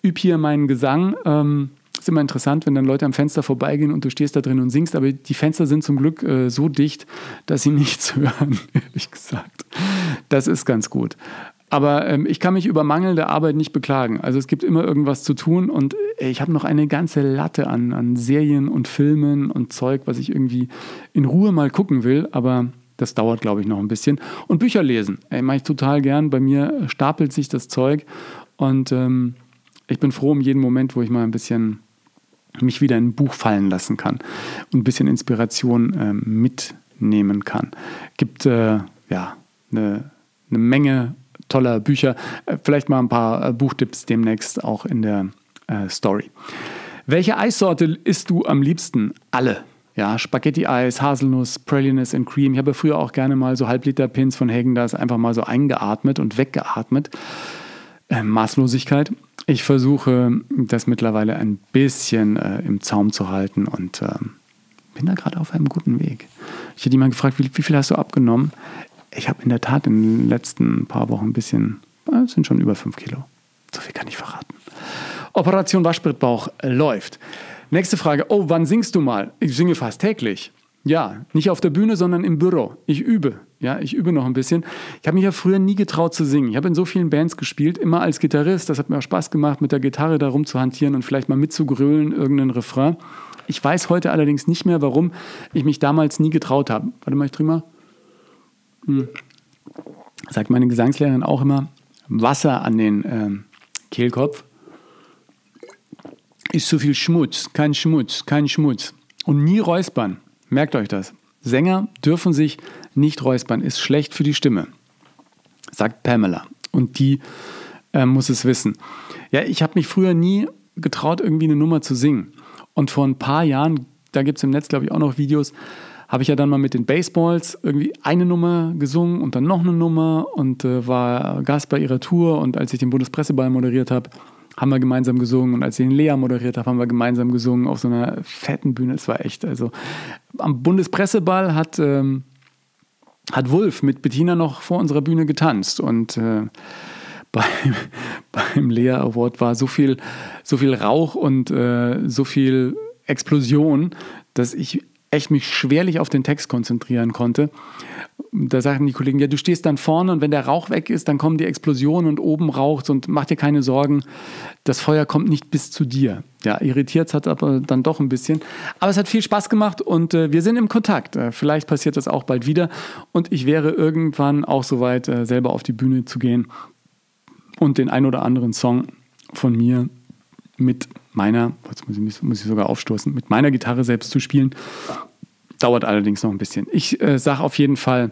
Üb hier meinen Gesang. Ähm, ist immer interessant, wenn dann Leute am Fenster vorbeigehen und du stehst da drin und singst, aber die Fenster sind zum Glück äh, so dicht, dass sie nichts hören, ehrlich gesagt. Das ist ganz gut. Aber ähm, ich kann mich über mangelnde Arbeit nicht beklagen. Also es gibt immer irgendwas zu tun und äh, ich habe noch eine ganze Latte an, an Serien und Filmen und Zeug, was ich irgendwie in Ruhe mal gucken will, aber das dauert, glaube ich, noch ein bisschen. Und Bücher lesen, ey, mache ich total gern. Bei mir stapelt sich das Zeug und ähm, ich bin froh um jeden Moment, wo ich mal ein bisschen mich wieder in ein Buch fallen lassen kann und ein bisschen Inspiration äh, mitnehmen kann. Gibt äh, ja eine, eine Menge toller Bücher. Äh, vielleicht mal ein paar äh, Buchtipps demnächst auch in der äh, Story. Welche Eissorte isst du am liebsten? Alle. Ja, Spaghetti-Eis, Haselnuss, Praliness and Cream. Ich habe früher auch gerne mal so Halbliter-Pins von Hagen das einfach mal so eingeatmet und weggeatmet. Äh, Maßlosigkeit. Ich versuche das mittlerweile ein bisschen äh, im Zaum zu halten und äh, bin da gerade auf einem guten Weg. Ich hätte jemand gefragt, wie, wie, viel hast du abgenommen? Ich habe in der Tat in den letzten paar Wochen ein bisschen, äh, es sind schon über fünf Kilo. So viel kann ich verraten. Operation Waschbrettbauch läuft. Nächste Frage. Oh, wann singst du mal? Ich singe fast täglich. Ja, nicht auf der Bühne, sondern im Büro. Ich übe. Ja, ich übe noch ein bisschen. Ich habe mich ja früher nie getraut zu singen. Ich habe in so vielen Bands gespielt, immer als Gitarrist. Das hat mir auch Spaß gemacht, mit der Gitarre da rumzuhantieren und vielleicht mal mitzugrölen, irgendeinen Refrain. Ich weiß heute allerdings nicht mehr, warum ich mich damals nie getraut habe. Warte mal, ich trinke mal. Hm. Sagt meine Gesangslehrerin auch immer, Wasser an den ähm, Kehlkopf. Ist zu viel Schmutz, kein Schmutz, kein Schmutz. Und nie räuspern. Merkt euch das. Sänger dürfen sich nicht räuspern, ist schlecht für die Stimme, sagt Pamela. Und die äh, muss es wissen. Ja, ich habe mich früher nie getraut, irgendwie eine Nummer zu singen. Und vor ein paar Jahren, da gibt es im Netz, glaube ich, auch noch Videos, habe ich ja dann mal mit den Baseballs irgendwie eine Nummer gesungen und dann noch eine Nummer und äh, war Gast bei ihrer Tour. Und als ich den Bundespresseball moderiert habe, haben wir gemeinsam gesungen und als ich den Lea moderiert habe, haben wir gemeinsam gesungen auf so einer fetten Bühne. Es war echt, also am Bundespresseball hat, ähm, hat Wolf mit Bettina noch vor unserer Bühne getanzt und äh, beim, beim Lea Award war so viel, so viel Rauch und äh, so viel Explosion, dass ich echt mich schwerlich auf den Text konzentrieren konnte. Da sagten die Kollegen, ja, du stehst dann vorne und wenn der Rauch weg ist, dann kommen die Explosionen und oben raucht und mach dir keine Sorgen, das Feuer kommt nicht bis zu dir. Ja, irritiert hat aber dann doch ein bisschen. Aber es hat viel Spaß gemacht und äh, wir sind im Kontakt. Äh, vielleicht passiert das auch bald wieder und ich wäre irgendwann auch soweit, äh, selber auf die Bühne zu gehen und den ein oder anderen Song von mir mit meiner, jetzt muss ich, muss ich sogar aufstoßen, mit meiner Gitarre selbst zu spielen. Dauert allerdings noch ein bisschen. Ich äh, sage auf jeden Fall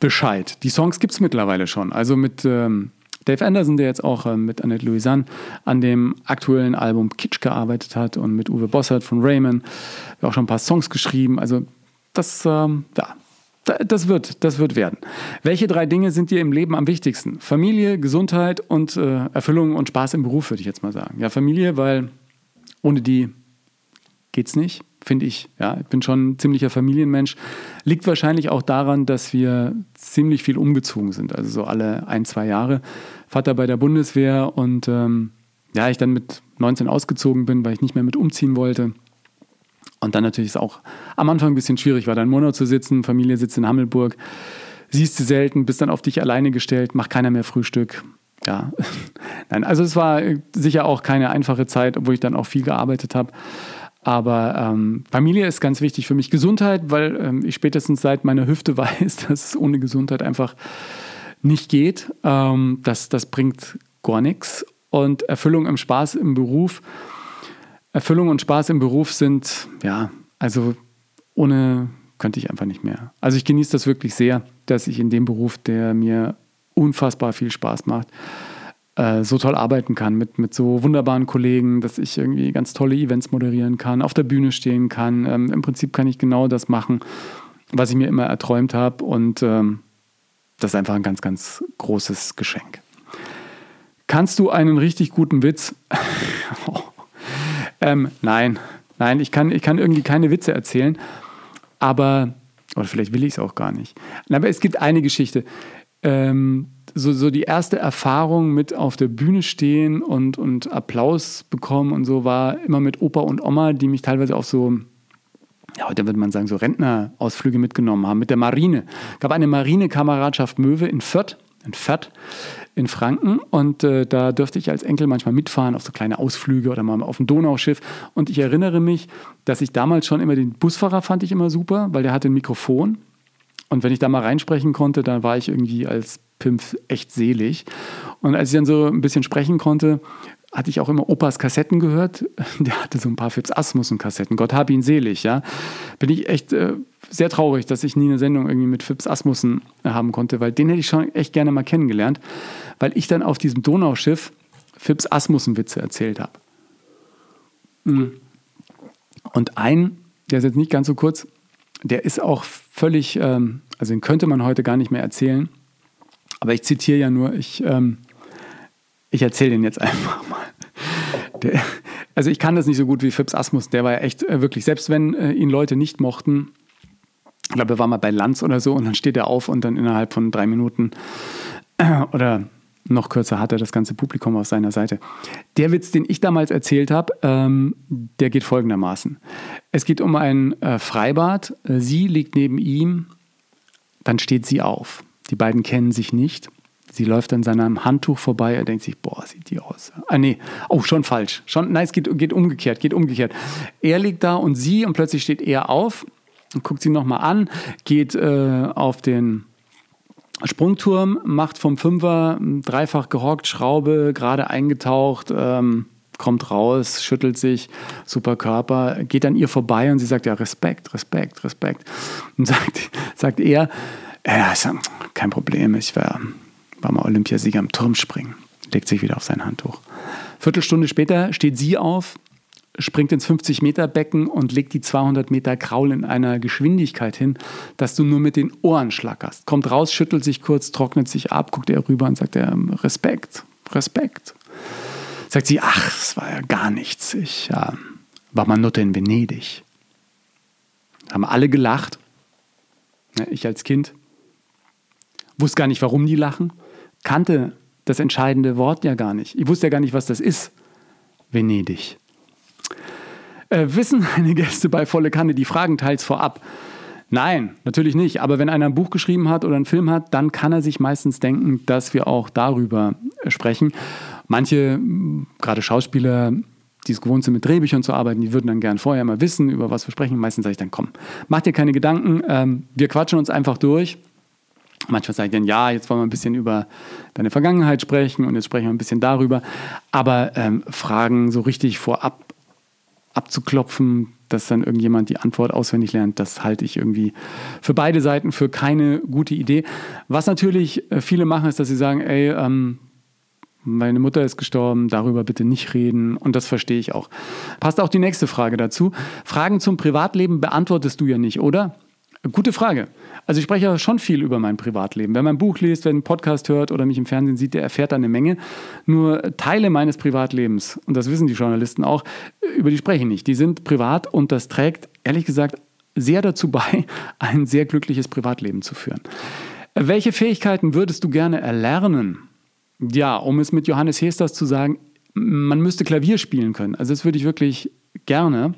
Bescheid. Die Songs gibt es mittlerweile schon. Also mit ähm, Dave Anderson, der jetzt auch äh, mit Annette Louisanne an dem aktuellen Album Kitsch gearbeitet hat und mit Uwe Bossert von Raymond, auch schon ein paar Songs geschrieben. Also das, ähm, ja, das wird, das wird werden. Welche drei Dinge sind dir im Leben am wichtigsten? Familie, Gesundheit und äh, Erfüllung und Spaß im Beruf, würde ich jetzt mal sagen. Ja, Familie, weil ohne die geht's nicht, finde ich. Ja, ich bin schon ein ziemlicher Familienmensch. Liegt wahrscheinlich auch daran, dass wir ziemlich viel umgezogen sind. Also so alle ein, zwei Jahre. Vater bei der Bundeswehr und ähm, ja, ich dann mit 19 ausgezogen bin, weil ich nicht mehr mit umziehen wollte. Und dann natürlich ist es auch am Anfang ein bisschen schwierig, war da in Monat zu sitzen, Familie sitzt in Hammelburg, siehst du selten, bist dann auf dich alleine gestellt, macht keiner mehr Frühstück. Ja, nein, also es war sicher auch keine einfache Zeit, obwohl ich dann auch viel gearbeitet habe. Aber ähm, Familie ist ganz wichtig für mich. Gesundheit, weil ähm, ich spätestens seit meiner Hüfte weiß, dass es ohne Gesundheit einfach nicht geht. Ähm, das, das bringt gar nichts. Und Erfüllung im Spaß im Beruf Erfüllung und Spaß im Beruf sind, ja, also ohne könnte ich einfach nicht mehr. Also ich genieße das wirklich sehr, dass ich in dem Beruf, der mir unfassbar viel Spaß macht, äh, so toll arbeiten kann mit, mit so wunderbaren Kollegen, dass ich irgendwie ganz tolle Events moderieren kann, auf der Bühne stehen kann. Ähm, Im Prinzip kann ich genau das machen, was ich mir immer erträumt habe und ähm, das ist einfach ein ganz, ganz großes Geschenk. Kannst du einen richtig guten Witz? oh. Ähm, nein, Nein, ich kann, ich kann irgendwie keine Witze erzählen, aber, oder vielleicht will ich es auch gar nicht. Aber es gibt eine Geschichte. Ähm, so, so die erste Erfahrung mit auf der Bühne stehen und, und Applaus bekommen und so war immer mit Opa und Oma, die mich teilweise auch so ja, heute würde man sagen, so Rentnerausflüge mitgenommen haben mit der Marine. Es gab eine Marinekameradschaft Möwe in Fürth, in Fürth in Franken und äh, da dürfte ich als Enkel manchmal mitfahren auf so kleine Ausflüge oder mal auf ein Donauschiff und ich erinnere mich, dass ich damals schon immer den Busfahrer fand ich immer super, weil der hatte ein Mikrofon und wenn ich da mal reinsprechen konnte, dann war ich irgendwie als Pimpf echt selig. Und als ich dann so ein bisschen sprechen konnte, hatte ich auch immer Opas Kassetten gehört. Der hatte so ein paar Fips Asmussen-Kassetten. Gott hab ihn selig, ja. Bin ich echt äh, sehr traurig, dass ich nie eine Sendung irgendwie mit Fips Asmussen haben konnte, weil den hätte ich schon echt gerne mal kennengelernt, weil ich dann auf diesem Donauschiff Fips Asmussen-Witze erzählt habe. Mhm. Und ein, der ist jetzt nicht ganz so kurz, der ist auch völlig, ähm, also den könnte man heute gar nicht mehr erzählen. Aber ich zitiere ja nur, ich, ähm, ich erzähle den jetzt einfach mal. Der, also ich kann das nicht so gut wie Phipps Asmus, der war ja echt äh, wirklich, selbst wenn äh, ihn Leute nicht mochten, ich glaube, er war mal bei Lanz oder so und dann steht er auf und dann innerhalb von drei Minuten äh, oder noch kürzer hat er das ganze Publikum auf seiner Seite. Der Witz, den ich damals erzählt habe, ähm, der geht folgendermaßen. Es geht um ein äh, Freibad. Sie liegt neben ihm, dann steht sie auf. Die beiden kennen sich nicht. Sie läuft an seinem Handtuch vorbei. Er denkt sich, boah, sieht die aus. Ah, nee. Oh, schon falsch. Schon, nein, es geht, geht umgekehrt, geht umgekehrt. Er liegt da und sie und plötzlich steht er auf guckt sie nochmal an, geht äh, auf den Sprungturm, macht vom Fünfer dreifach gehockt, Schraube, gerade eingetaucht, ähm, kommt raus, schüttelt sich, super Körper, geht an ihr vorbei und sie sagt, ja, Respekt, Respekt, Respekt. Und sagt, sagt er, ja, kein Problem, ich war, war mal Olympiasieger im Turmspringen. Legt sich wieder auf sein Handtuch. Viertelstunde später steht sie auf, springt ins 50-Meter-Becken und legt die 200 Meter Kraul in einer Geschwindigkeit hin, dass du nur mit den Ohren schlackerst. Kommt raus, schüttelt sich kurz, trocknet sich ab, guckt er rüber und sagt er, Respekt, Respekt. Sagt sie, ach, es war ja gar nichts. Ich ja, war mal Nutte in Venedig. Haben alle gelacht. Ich als Kind wusste gar nicht, warum die lachen, kannte das entscheidende Wort ja gar nicht. Ich wusste ja gar nicht, was das ist. Venedig. Äh, wissen meine Gäste bei Volle Kanne die Fragen teils vorab? Nein, natürlich nicht. Aber wenn einer ein Buch geschrieben hat oder einen Film hat, dann kann er sich meistens denken, dass wir auch darüber sprechen. Manche, gerade Schauspieler, die es gewohnt sind, mit Drehbüchern zu arbeiten, die würden dann gern vorher mal wissen, über was wir sprechen. Meistens sage ich dann, komm, mach dir keine Gedanken, ähm, wir quatschen uns einfach durch. Manchmal sage ich dann, ja, jetzt wollen wir ein bisschen über deine Vergangenheit sprechen und jetzt sprechen wir ein bisschen darüber. Aber ähm, Fragen so richtig vorab abzuklopfen, dass dann irgendjemand die Antwort auswendig lernt, das halte ich irgendwie für beide Seiten für keine gute Idee. Was natürlich äh, viele machen, ist, dass sie sagen, ey, ähm, meine Mutter ist gestorben, darüber bitte nicht reden. Und das verstehe ich auch. Passt auch die nächste Frage dazu. Fragen zum Privatleben beantwortest du ja nicht, oder? Gute Frage. Also ich spreche ja schon viel über mein Privatleben. Wer mein Buch liest, wer einen Podcast hört oder mich im Fernsehen sieht, der erfährt da eine Menge. Nur Teile meines Privatlebens, und das wissen die Journalisten auch, über die spreche ich nicht. Die sind privat und das trägt, ehrlich gesagt, sehr dazu bei, ein sehr glückliches Privatleben zu führen. Welche Fähigkeiten würdest du gerne erlernen? Ja, um es mit Johannes Hesters zu sagen, man müsste Klavier spielen können. Also das würde ich wirklich gerne.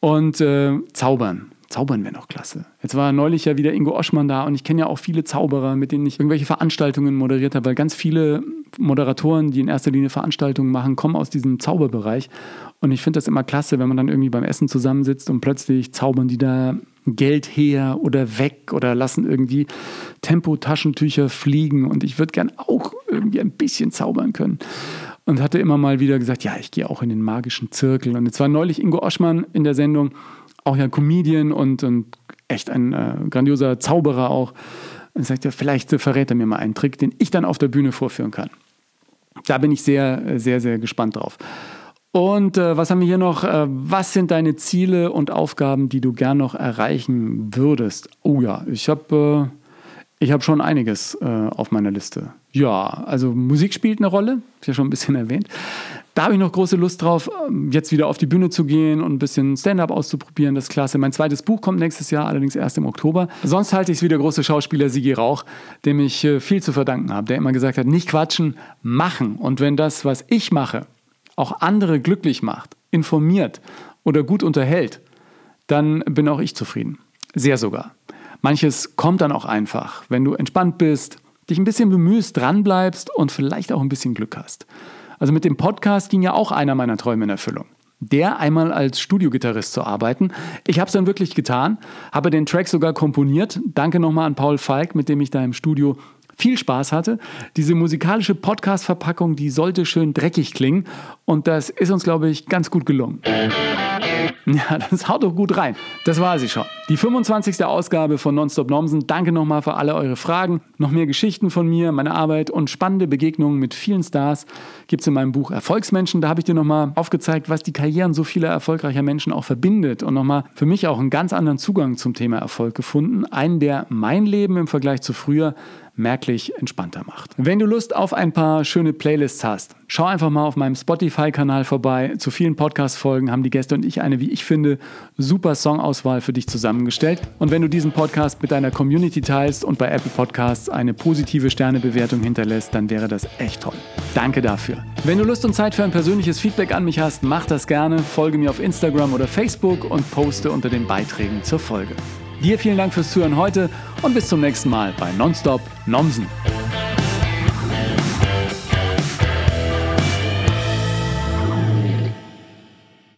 Und äh, zaubern. Zaubern wäre noch klasse. Jetzt war neulich ja wieder Ingo Oschmann da und ich kenne ja auch viele Zauberer, mit denen ich irgendwelche Veranstaltungen moderiert habe, weil ganz viele Moderatoren, die in erster Linie Veranstaltungen machen, kommen aus diesem Zauberbereich. Und ich finde das immer klasse, wenn man dann irgendwie beim Essen zusammensitzt und plötzlich zaubern die da Geld her oder weg oder lassen irgendwie Tempotaschentücher fliegen. Und ich würde gern auch irgendwie ein bisschen zaubern können und hatte immer mal wieder gesagt, ja, ich gehe auch in den magischen Zirkel. Und jetzt war neulich Ingo Oschmann in der Sendung auch ja Comedian und, und echt ein äh, grandioser Zauberer auch. Und sagt ja, vielleicht verrät er mir mal einen Trick, den ich dann auf der Bühne vorführen kann. Da bin ich sehr, sehr, sehr gespannt drauf. Und äh, was haben wir hier noch? Äh, was sind deine Ziele und Aufgaben, die du gern noch erreichen würdest? Oh ja, ich habe äh, hab schon einiges äh, auf meiner Liste. Ja, also Musik spielt eine Rolle, ist ja schon ein bisschen erwähnt. Da habe ich noch große Lust drauf, ähm, jetzt wieder auf die Bühne zu gehen und ein bisschen Stand-up auszuprobieren. Das ist klasse. Mein zweites Buch kommt nächstes Jahr, allerdings erst im Oktober. Sonst halte ich es wie der große Schauspieler Sigi Rauch, dem ich äh, viel zu verdanken habe, der immer gesagt hat, nicht quatschen, machen. Und wenn das, was ich mache, auch andere glücklich macht, informiert oder gut unterhält, dann bin auch ich zufrieden. Sehr sogar. Manches kommt dann auch einfach, wenn du entspannt bist, dich ein bisschen bemühst, dranbleibst und vielleicht auch ein bisschen Glück hast. Also mit dem Podcast ging ja auch einer meiner Träume in Erfüllung. Der einmal als Studiogitarrist zu arbeiten. Ich habe es dann wirklich getan, habe den Track sogar komponiert. Danke nochmal an Paul Falk, mit dem ich da im Studio viel Spaß hatte. Diese musikalische Podcast-Verpackung, die sollte schön dreckig klingen und das ist uns, glaube ich, ganz gut gelungen. Ja, das haut doch gut rein. Das war sie schon. Die 25. Ausgabe von Nonstop Nomsen. Danke nochmal für alle eure Fragen. Noch mehr Geschichten von mir, meine Arbeit und spannende Begegnungen mit vielen Stars gibt es in meinem Buch Erfolgsmenschen. Da habe ich dir nochmal aufgezeigt, was die Karrieren so vieler erfolgreicher Menschen auch verbindet und nochmal für mich auch einen ganz anderen Zugang zum Thema Erfolg gefunden. Einen, der mein Leben im Vergleich zu früher merklich entspannter macht. Wenn du Lust auf ein paar schöne Playlists hast, schau einfach mal auf meinem Spotify-Kanal vorbei. Zu vielen Podcast-Folgen haben die Gäste und ich eine, wie ich finde, super Songauswahl für dich zusammengestellt. Und wenn du diesen Podcast mit deiner Community teilst und bei Apple Podcasts eine positive Sternebewertung hinterlässt, dann wäre das echt toll. Danke dafür. Wenn du Lust und Zeit für ein persönliches Feedback an mich hast, mach das gerne. Folge mir auf Instagram oder Facebook und poste unter den Beiträgen zur Folge. Dir vielen Dank fürs Zuhören heute und bis zum nächsten Mal bei Nonstop Nomsen.